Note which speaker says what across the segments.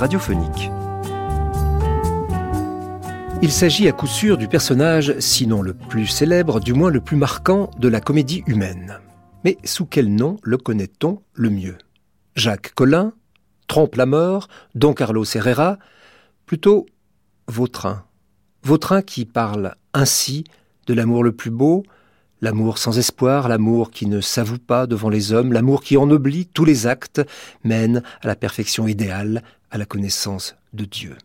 Speaker 1: radiophonique. Il s'agit à coup sûr du personnage, sinon le plus célèbre, du moins le plus marquant de la comédie humaine. Mais sous quel nom le connaît-on le mieux? Jacques Collin? Trompe la mort? Don Carlos Herrera? Plutôt Vautrin. Vautrin qui parle ainsi de l'amour le plus beau, l'amour sans espoir, l'amour qui ne s'avoue pas devant les hommes, l'amour qui ennoblit tous les actes, mène à la perfection idéale, à la connaissance de Dieu.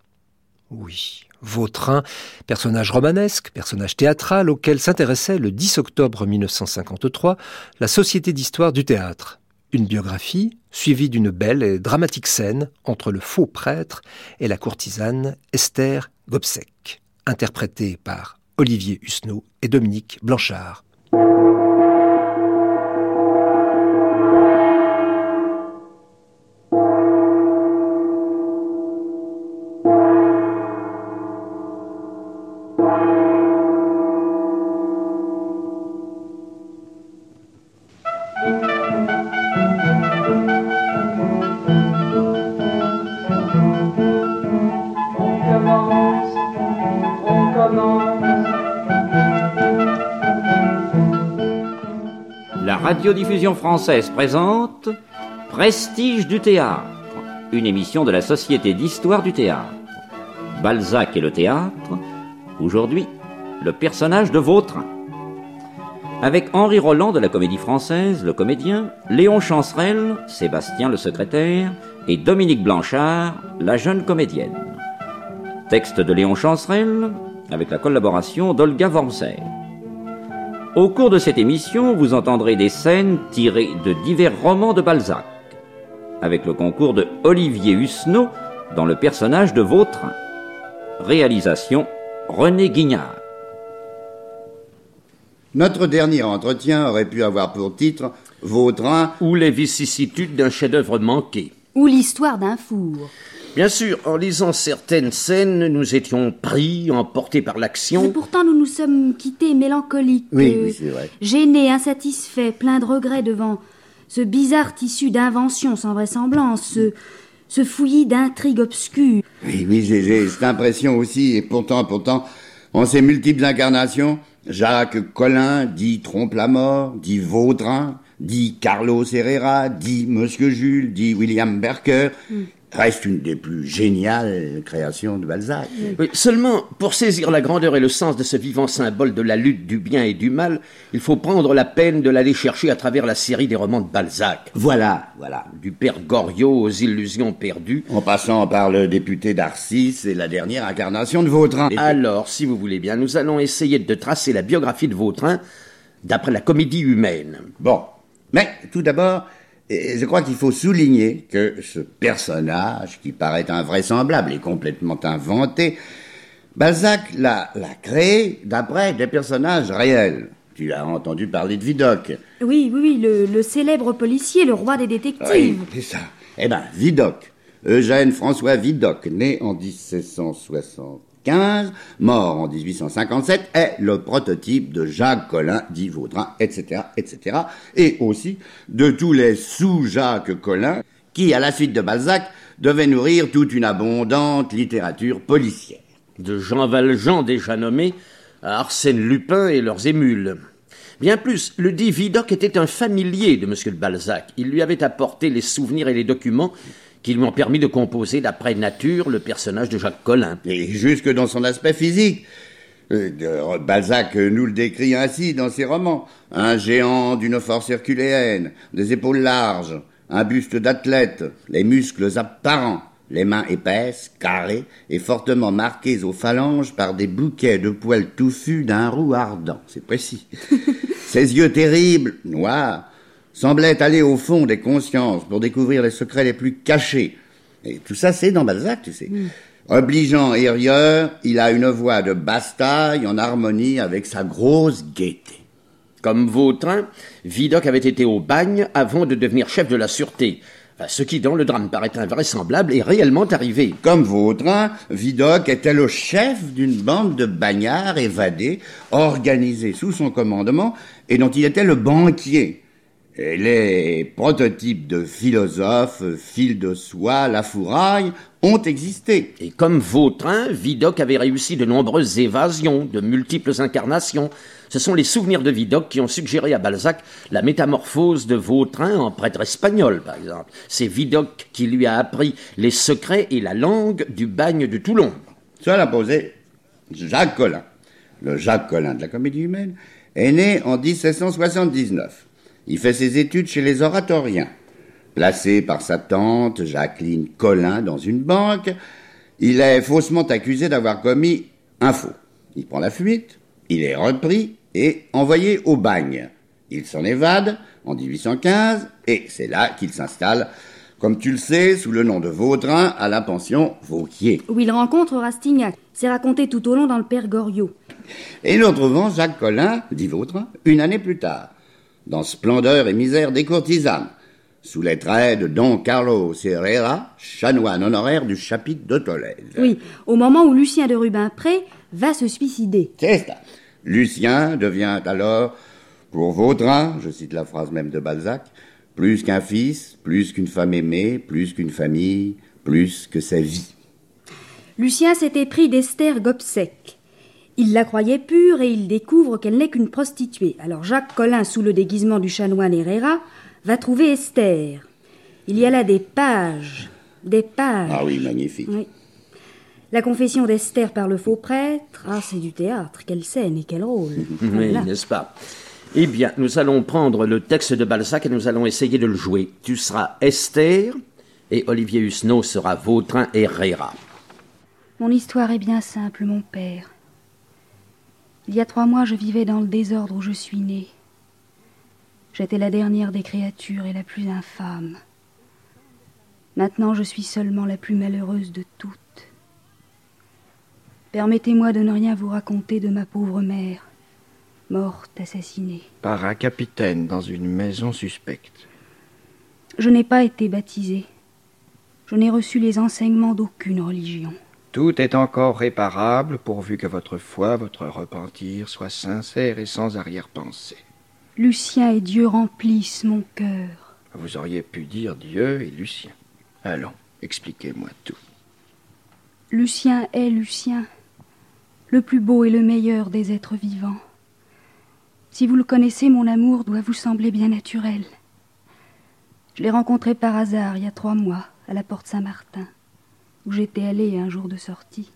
Speaker 1: Oui, Vautrin, personnage romanesque, personnage théâtral auquel s'intéressait le 10 octobre 1953 la Société d'histoire du théâtre. Une biographie suivie d'une belle et dramatique scène entre le faux prêtre et la courtisane Esther Gobseck, interprétée par Olivier Husneau et Dominique Blanchard.
Speaker 2: Française présente Prestige du théâtre, une émission de la Société d'histoire du théâtre. Balzac et le théâtre, aujourd'hui, le personnage de Vautrin. Avec Henri Roland de la Comédie Française, le comédien, Léon Chancerelle, Sébastien le secrétaire, et Dominique Blanchard, la jeune comédienne. Texte de Léon Chancerelle, avec la collaboration d'Olga Wormser. Au cours de cette émission, vous entendrez des scènes tirées de divers romans de Balzac, avec le concours de Olivier Husneau dans le personnage de Vautrin. Réalisation René Guignard.
Speaker 3: Notre dernier entretien aurait pu avoir pour titre Vautrin
Speaker 4: ou les vicissitudes d'un chef-d'œuvre manqué.
Speaker 5: Ou l'histoire d'un four.
Speaker 4: Bien sûr, en lisant certaines scènes, nous étions pris, emportés par l'action.
Speaker 5: Et pourtant, nous nous sommes quittés mélancoliques.
Speaker 3: Oui, oui c'est vrai.
Speaker 5: Gênés, insatisfaits, pleins de regrets devant ce bizarre tissu d'inventions sans vraisemblance, ce, ce fouillis d'intrigues obscures.
Speaker 3: Oui, oui, j'ai cette impression aussi, et pourtant, pourtant, en ces multiples incarnations, Jacques Collin dit trompe la mort, dit Vaudrin, dit Carlos Herrera, dit Monsieur Jules, dit William Berker, hmm reste une des plus géniales créations de Balzac.
Speaker 4: Oui, seulement, pour saisir la grandeur et le sens de ce vivant symbole de la lutte du bien et du mal, il faut prendre la peine de l'aller chercher à travers la série des romans de Balzac.
Speaker 3: Voilà, voilà.
Speaker 4: Du père Goriot aux illusions perdues.
Speaker 3: En passant par le député d'Arcis et la dernière incarnation de Vautrin.
Speaker 4: Alors, si vous voulez bien, nous allons essayer de tracer la biographie de Vautrin d'après la comédie humaine.
Speaker 3: Bon. Mais, tout d'abord, je crois qu'il faut souligner que ce personnage, qui paraît invraisemblable et complètement inventé, Balzac l'a, créé d'après des personnages réels. Tu as entendu parler de Vidocq.
Speaker 5: Oui, oui, oui, le, célèbre policier, le roi des détectives.
Speaker 3: Oui, c'est ça. Eh ben, Vidocq, Eugène François Vidocq, né en 1760 mort en 1857, est le prototype de Jacques Collin, dit Vaudrin, etc., etc., et aussi de tous les sous-Jacques Collin qui, à la suite de Balzac, devaient nourrir toute une abondante littérature policière.
Speaker 4: De Jean Valjean déjà nommé à Arsène Lupin et leurs émules. Bien plus, le dit Vidocq était un familier de M. Balzac. Il lui avait apporté les souvenirs et les documents qui lui ont permis de composer d'après nature le personnage de Jacques Collin.
Speaker 3: Et jusque dans son aspect physique. Euh, Balzac nous le décrit ainsi dans ses romans. Un géant d'une force herculéenne, des épaules larges, un buste d'athlète, les muscles apparents, les mains épaisses, carrées et fortement marquées aux phalanges par des bouquets de poils touffus d'un roux ardent. C'est précis. Ses yeux terribles, noirs, semblait aller au fond des consciences pour découvrir les secrets les plus cachés. Et tout ça, c'est dans Balzac, tu sais. Mm. Obligeant et rieur, il a une voix de basse-taille en harmonie avec sa grosse gaieté.
Speaker 4: Comme Vautrin, Vidocq avait été au bagne avant de devenir chef de la sûreté. ce qui, dans le drame, paraît invraisemblable, est réellement arrivé.
Speaker 3: Comme Vautrin, Vidocq était le chef d'une bande de bagnards évadés, organisés sous son commandement, et dont il était le banquier. Et les prototypes de philosophes, fil de soie, la fourraille, ont existé.
Speaker 4: Et comme Vautrin, Vidocq avait réussi de nombreuses évasions, de multiples incarnations. Ce sont les souvenirs de Vidocq qui ont suggéré à Balzac la métamorphose de Vautrin en prêtre espagnol, par exemple. C'est Vidocq qui lui a appris les secrets et la langue du bagne de Toulon.
Speaker 3: Cela a posé Jacques Collin. Le Jacques Collin de la comédie humaine est né en 1779. Il fait ses études chez les oratoriens. Placé par sa tante Jacqueline Collin dans une banque, il est faussement accusé d'avoir commis un faux. Il prend la fuite, il est repris et envoyé au bagne. Il s'en évade en 1815 et c'est là qu'il s'installe, comme tu le sais, sous le nom de Vaudrin à la pension Vauquier.
Speaker 5: Où il rencontre Rastignac. C'est raconté tout au long dans le Père Goriot.
Speaker 3: Et nous retrouvons Jacques Collin, dit Vaudrin, une année plus tard dans Splendeur et misère des courtisanes, sous les traits de Don Carlos Herrera, chanoine honoraire du chapitre de Tolède.
Speaker 5: Oui, au moment où Lucien de Rubempré va se suicider.
Speaker 3: C'est ça. Lucien devient alors, pour Vautrin, je cite la phrase même de Balzac, plus qu'un fils, plus qu'une femme aimée, plus qu'une famille, plus que sa vie.
Speaker 5: Lucien s'était pris d'Esther Gobseck, il la croyait pure et il découvre qu'elle n'est qu'une prostituée. Alors Jacques Collin, sous le déguisement du chanoine Herrera, va trouver Esther. Il y a là des pages, des pages.
Speaker 3: Ah oui, magnifique.
Speaker 5: La confession d'Esther par le faux prêtre, ah c'est du théâtre, quelle scène et quel rôle.
Speaker 4: Oui, n'est-ce pas? Eh bien, nous allons prendre le texte de Balzac et nous allons essayer de le jouer. Tu seras Esther et Olivier Husneau sera Vautrin Herrera.
Speaker 5: Mon histoire est bien simple, mon père. Il y a trois mois, je vivais dans le désordre où je suis né. J'étais la dernière des créatures et la plus infâme. Maintenant, je suis seulement la plus malheureuse de toutes. Permettez-moi de ne rien vous raconter de ma pauvre mère, morte, assassinée.
Speaker 6: Par un capitaine dans une maison suspecte.
Speaker 5: Je n'ai pas été baptisée. Je n'ai reçu les enseignements d'aucune religion.
Speaker 6: Tout est encore réparable pourvu que votre foi, votre repentir soit sincère et sans arrière-pensée.
Speaker 5: Lucien et Dieu remplissent mon cœur.
Speaker 6: Vous auriez pu dire Dieu et Lucien. Allons, expliquez-moi tout.
Speaker 5: Lucien est Lucien, le plus beau et le meilleur des êtres vivants. Si vous le connaissez, mon amour doit vous sembler bien naturel. Je l'ai rencontré par hasard il y a trois mois à la porte Saint-Martin où j'étais allée un jour de sortie,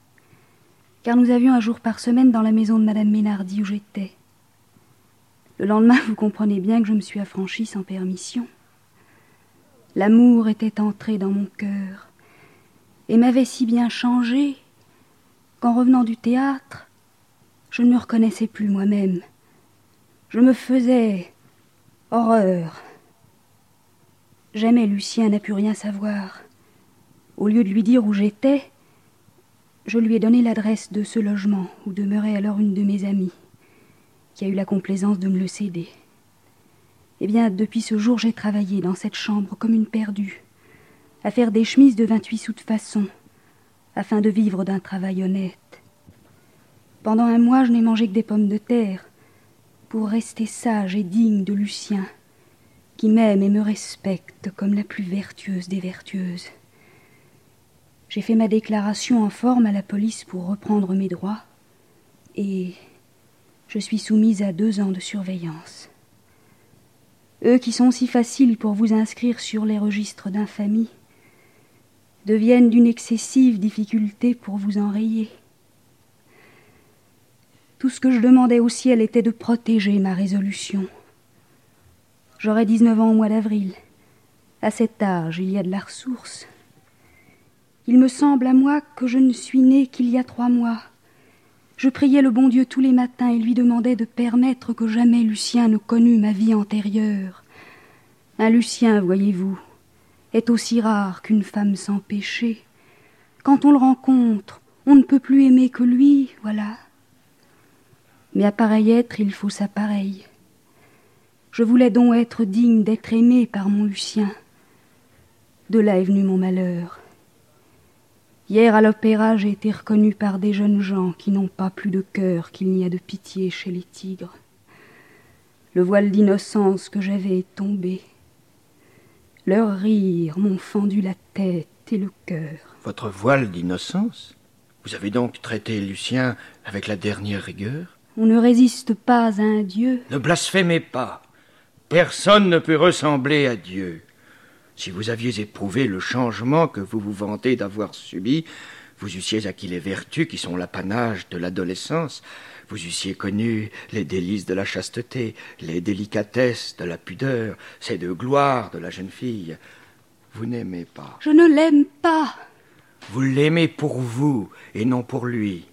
Speaker 5: car nous avions un jour par semaine dans la maison de Madame Ménardi où j'étais. Le lendemain, vous comprenez bien que je me suis affranchie sans permission. L'amour était entré dans mon cœur et m'avait si bien changé qu'en revenant du théâtre, je ne me reconnaissais plus moi-même. Je me faisais horreur. Jamais Lucien n'a pu rien savoir. Au lieu de lui dire où j'étais, je lui ai donné l'adresse de ce logement où demeurait alors une de mes amies, qui a eu la complaisance de me le céder. Eh bien, depuis ce jour, j'ai travaillé dans cette chambre comme une perdue, à faire des chemises de vingt-huit sous de façon, afin de vivre d'un travail honnête. Pendant un mois, je n'ai mangé que des pommes de terre, pour rester sage et digne de Lucien, qui m'aime et me respecte comme la plus vertueuse des vertueuses. J'ai fait ma déclaration en forme à la police pour reprendre mes droits et je suis soumise à deux ans de surveillance. Eux qui sont si faciles pour vous inscrire sur les registres d'infamie deviennent d'une excessive difficulté pour vous enrayer. Tout ce que je demandais au ciel était de protéger ma résolution. J'aurai dix-neuf ans au mois d'avril. À cet âge, il y a de la ressource. Il me semble à moi que je ne suis née qu'il y a trois mois. Je priais le bon Dieu tous les matins et lui demandais de permettre que jamais Lucien ne connût ma vie antérieure. Un Lucien, voyez-vous, est aussi rare qu'une femme sans péché. Quand on le rencontre, on ne peut plus aimer que lui, voilà. Mais à pareil être, il faut sa pareille. Je voulais donc être digne d'être aimée par mon Lucien. De là est venu mon malheur. Hier à l'opéra, j'ai été reconnue par des jeunes gens qui n'ont pas plus de cœur qu'il n'y a de pitié chez les tigres. Le voile d'innocence que j'avais est tombé. Leurs rires m'ont fendu la tête et le cœur.
Speaker 6: Votre voile d'innocence? Vous avez donc traité Lucien avec la dernière rigueur?
Speaker 5: On ne résiste pas à un Dieu.
Speaker 6: Ne blasphémez pas. Personne ne peut ressembler à Dieu. Si vous aviez éprouvé le changement que vous vous vantez d'avoir subi, vous eussiez acquis les vertus qui sont l'apanage de l'adolescence, vous eussiez connu les délices de la chasteté, les délicatesses de la pudeur, ces deux gloires de la jeune fille. Vous n'aimez pas.
Speaker 5: Je ne l'aime pas.
Speaker 6: Vous l'aimez pour vous et non pour lui,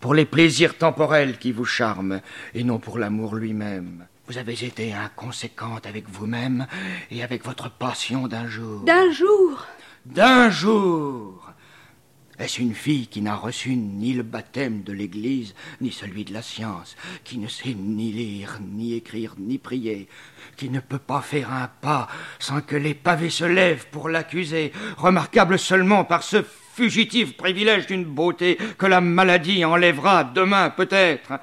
Speaker 6: pour les plaisirs temporels qui vous charment et non pour l'amour lui-même. Vous avez été inconséquente avec vous-même et avec votre passion d'un jour.
Speaker 5: D'un jour.
Speaker 6: D'un jour. Est-ce une fille qui n'a reçu ni le baptême de l'Église, ni celui de la science, qui ne sait ni lire, ni écrire, ni prier, qui ne peut pas faire un pas sans que les pavés se lèvent pour l'accuser, remarquable seulement par ce fugitif privilège d'une beauté que la maladie enlèvera demain peut-être?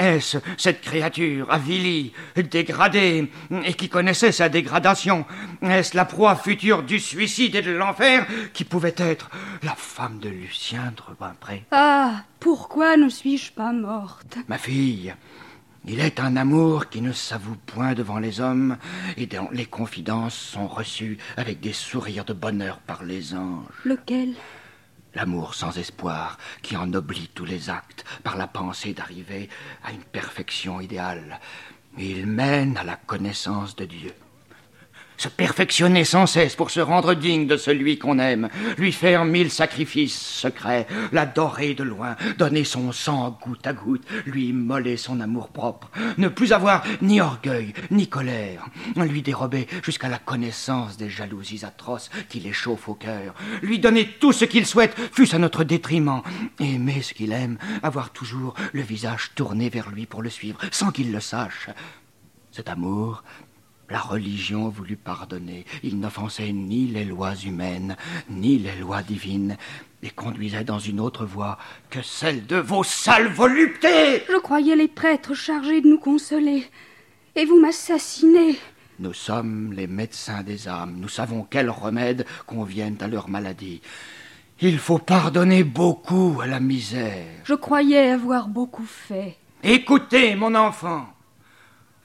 Speaker 6: Est-ce cette créature avilie, dégradée, et qui connaissait sa dégradation Est-ce la proie future du suicide et de l'enfer qui pouvait être la femme de Lucien de Rubempré
Speaker 5: Ah, pourquoi ne suis-je pas morte?
Speaker 6: Ma fille, il est un amour qui ne s'avoue point devant les hommes et dont les confidences sont reçues avec des sourires de bonheur par les anges.
Speaker 5: Lequel?
Speaker 6: L'amour sans espoir qui ennoblit tous les actes par la pensée d'arriver à une perfection idéale. Il mène à la connaissance de Dieu se perfectionner sans cesse pour se rendre digne de celui qu'on aime, lui faire mille sacrifices secrets, l'adorer de loin, donner son sang goutte à goutte, lui immoler son amour-propre, ne plus avoir ni orgueil, ni colère, lui dérober jusqu'à la connaissance des jalousies atroces qui l'échauffent au cœur, lui donner tout ce qu'il souhaite, fût-ce à notre détriment, aimer ce qu'il aime, avoir toujours le visage tourné vers lui pour le suivre, sans qu'il le sache. Cet amour la religion voulut pardonner. Il n'offensait ni les lois humaines, ni les lois divines, et conduisait dans une autre voie que celle de vos sales voluptés.
Speaker 5: Je croyais les prêtres chargés de nous consoler, et vous m'assassinez.
Speaker 6: Nous sommes les médecins des âmes. Nous savons quels remèdes conviennent à leur maladie. Il faut pardonner beaucoup à la misère.
Speaker 5: Je croyais avoir beaucoup fait.
Speaker 6: Écoutez, mon enfant.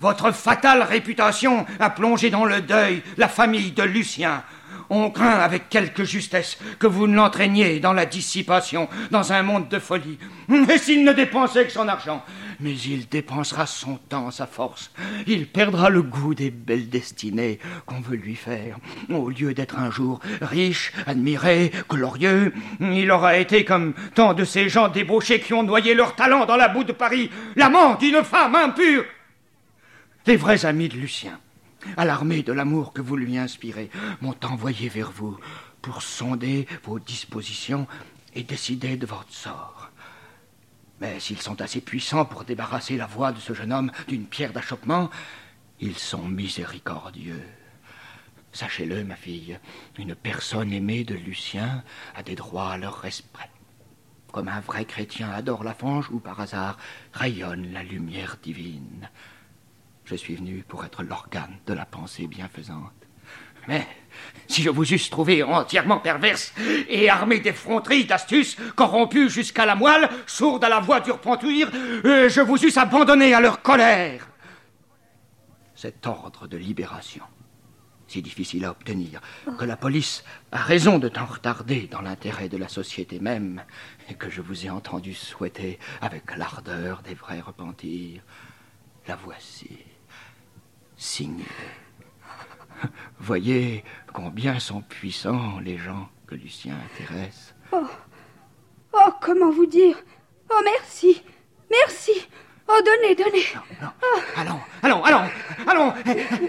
Speaker 6: Votre fatale réputation a plongé dans le deuil la famille de Lucien. On craint avec quelque justesse que vous ne l'entraîniez dans la dissipation, dans un monde de folie. Mais s'il ne dépensait que son argent, mais il dépensera son temps, sa force. Il perdra le goût des belles destinées qu'on veut lui faire. Au lieu d'être un jour riche, admiré, glorieux, il aura été comme tant de ces gens débauchés qui ont noyé leur talent dans la boue de Paris, l'amant d'une femme impure les vrais amis de Lucien, alarmés de l'amour que vous lui inspirez, m'ont envoyé vers vous pour sonder vos dispositions et décider de votre sort. Mais s'ils sont assez puissants pour débarrasser la voix de ce jeune homme d'une pierre d'achoppement, ils sont miséricordieux. Sachez-le, ma fille, une personne aimée de Lucien a des droits à leur respect. Comme un vrai chrétien adore la fange où par hasard rayonne la lumière divine. Je suis venu pour être l'organe de la pensée bienfaisante. Mais si je vous eusse trouvé entièrement perverse et armé d'effronteries, d'astuces, corrompu jusqu'à la moelle, sourde à la voix du repentir, euh, je vous eusse abandonné à leur colère. Cet ordre de libération, si difficile à obtenir, que la police a raison de tant retarder dans l'intérêt de la société même, et que je vous ai entendu souhaiter avec l'ardeur des vrais repentirs, la voici signé. Voyez combien sont puissants les gens que Lucien intéresse.
Speaker 5: Oh, oh, comment vous dire Oh, merci, merci. Oh, donnez, donnez.
Speaker 6: Oh. Allons, allons, allons, allons,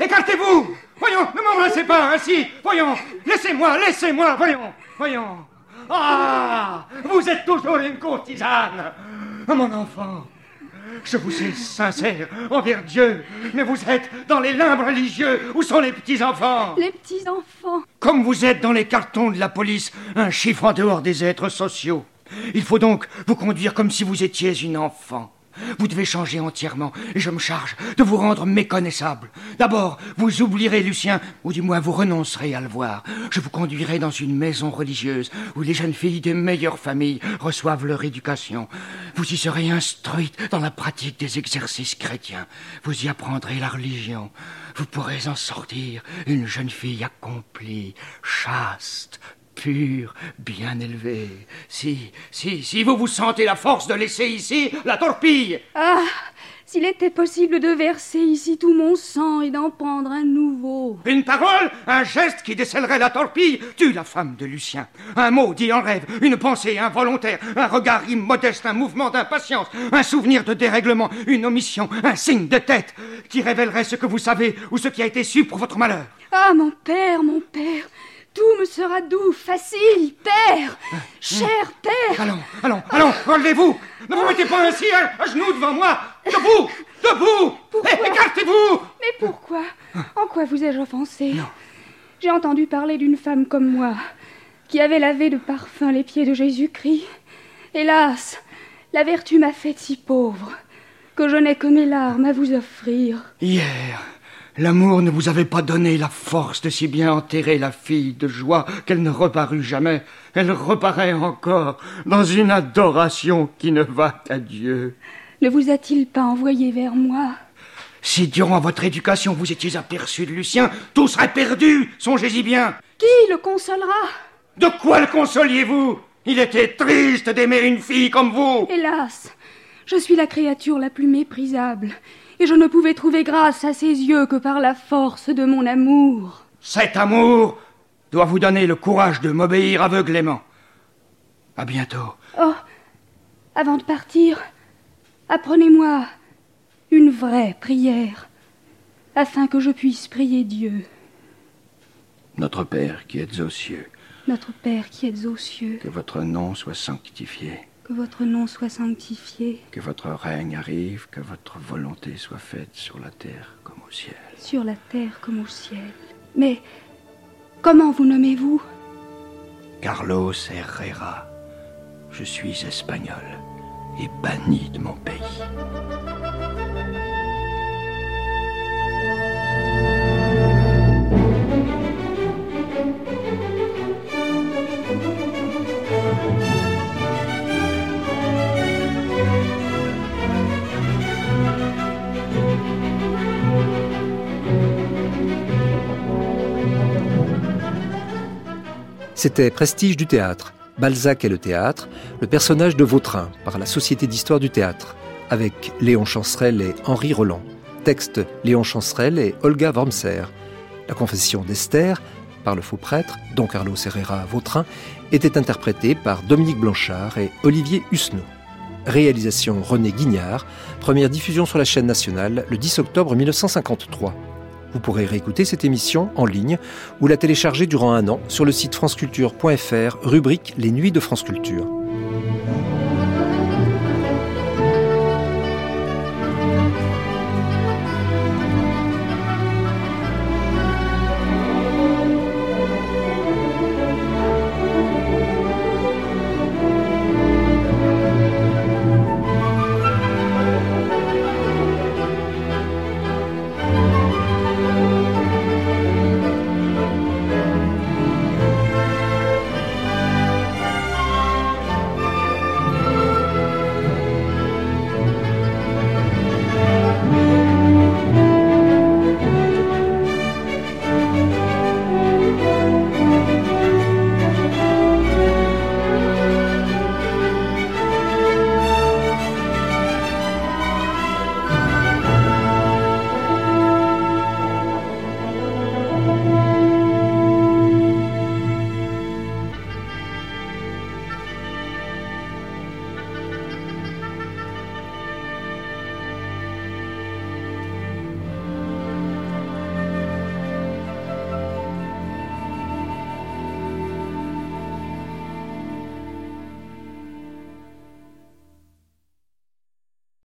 Speaker 6: écartez-vous. Voyons, ne m'embrassez pas ainsi. Voyons, laissez-moi, laissez-moi, voyons, voyons. Ah, vous êtes toujours une courtisane. Mon enfant, je vous sais sincère envers Dieu, mais vous êtes dans les limbes religieux. Où sont les petits-enfants?
Speaker 5: Les petits-enfants
Speaker 6: Comme vous êtes dans les cartons de la police, un chiffre en dehors des êtres sociaux. Il faut donc vous conduire comme si vous étiez une enfant. Vous devez changer entièrement, et je me charge de vous rendre méconnaissable. D'abord, vous oublierez Lucien, ou du moins vous renoncerez à le voir. Je vous conduirai dans une maison religieuse où les jeunes filles des meilleures familles reçoivent leur éducation. Vous y serez instruite dans la pratique des exercices chrétiens. Vous y apprendrez la religion. Vous pourrez en sortir une jeune fille accomplie, chaste, pur, bien élevé. Si, si, si vous vous sentez la force de laisser ici la torpille.
Speaker 5: Ah S'il était possible de verser ici tout mon sang et d'en prendre un nouveau.
Speaker 6: Une parole, un geste qui décèlerait la torpille, tue la femme de Lucien. Un mot dit en rêve, une pensée involontaire, un regard immodeste, un mouvement d'impatience, un souvenir de dérèglement, une omission, un signe de tête, qui révélerait ce que vous savez ou ce qui a été su pour votre malheur.
Speaker 5: Ah, mon père, mon père tout me sera doux, facile, père, cher père.
Speaker 6: Allons, allons, allons, relevez-vous. Ne vous mettez pas ainsi à, genoux devant moi. Debout, debout. Eh, écartez-vous.
Speaker 5: Mais pourquoi? En quoi vous ai-je offensé? J'ai entendu parler d'une femme comme moi, qui avait lavé de parfum les pieds de Jésus-Christ. Hélas, la vertu m'a faite si pauvre que je n'ai que mes larmes à vous offrir.
Speaker 6: Hier, L'amour ne vous avait pas donné la force de si bien enterrer la fille de joie qu'elle ne reparut jamais. Elle reparaît encore dans une adoration qui ne va qu'à Dieu.
Speaker 5: Ne vous a-t-il pas envoyé vers moi?
Speaker 6: Si durant votre éducation vous étiez aperçu de Lucien, tout serait perdu, songez-y bien.
Speaker 5: Qui le consolera?
Speaker 6: De quoi le consoliez-vous? Il était triste d'aimer une fille comme vous.
Speaker 5: Hélas, je suis la créature la plus méprisable et je ne pouvais trouver grâce à ses yeux que par la force de mon amour.
Speaker 6: Cet amour doit vous donner le courage de m'obéir aveuglément. À bientôt.
Speaker 5: Oh, avant de partir, apprenez-moi une vraie prière, afin que je puisse prier Dieu.
Speaker 6: Notre Père qui êtes aux cieux.
Speaker 5: Notre Père qui êtes aux cieux.
Speaker 6: Que votre nom soit sanctifié
Speaker 5: que votre nom soit sanctifié.
Speaker 6: Que votre règne arrive, que votre volonté soit faite sur la terre comme au ciel.
Speaker 5: Sur la terre comme au ciel. Mais comment vous nommez-vous?
Speaker 6: Carlos Herrera. Je suis espagnol et banni de mon pays.
Speaker 1: C'était Prestige du théâtre, Balzac et le théâtre, le personnage de Vautrin par la Société d'histoire du théâtre, avec Léon Chancerelle et Henri Roland. Texte Léon Chancerelle et Olga Wormser. La confession d'Esther, par le faux prêtre, Don Carlos Herrera Vautrin, était interprétée par Dominique Blanchard et Olivier Husneau. Réalisation René Guignard, première diffusion sur la chaîne nationale le 10 octobre 1953. Vous pourrez réécouter cette émission en ligne ou la télécharger durant un an sur le site franceculture.fr, rubrique Les Nuits de France Culture.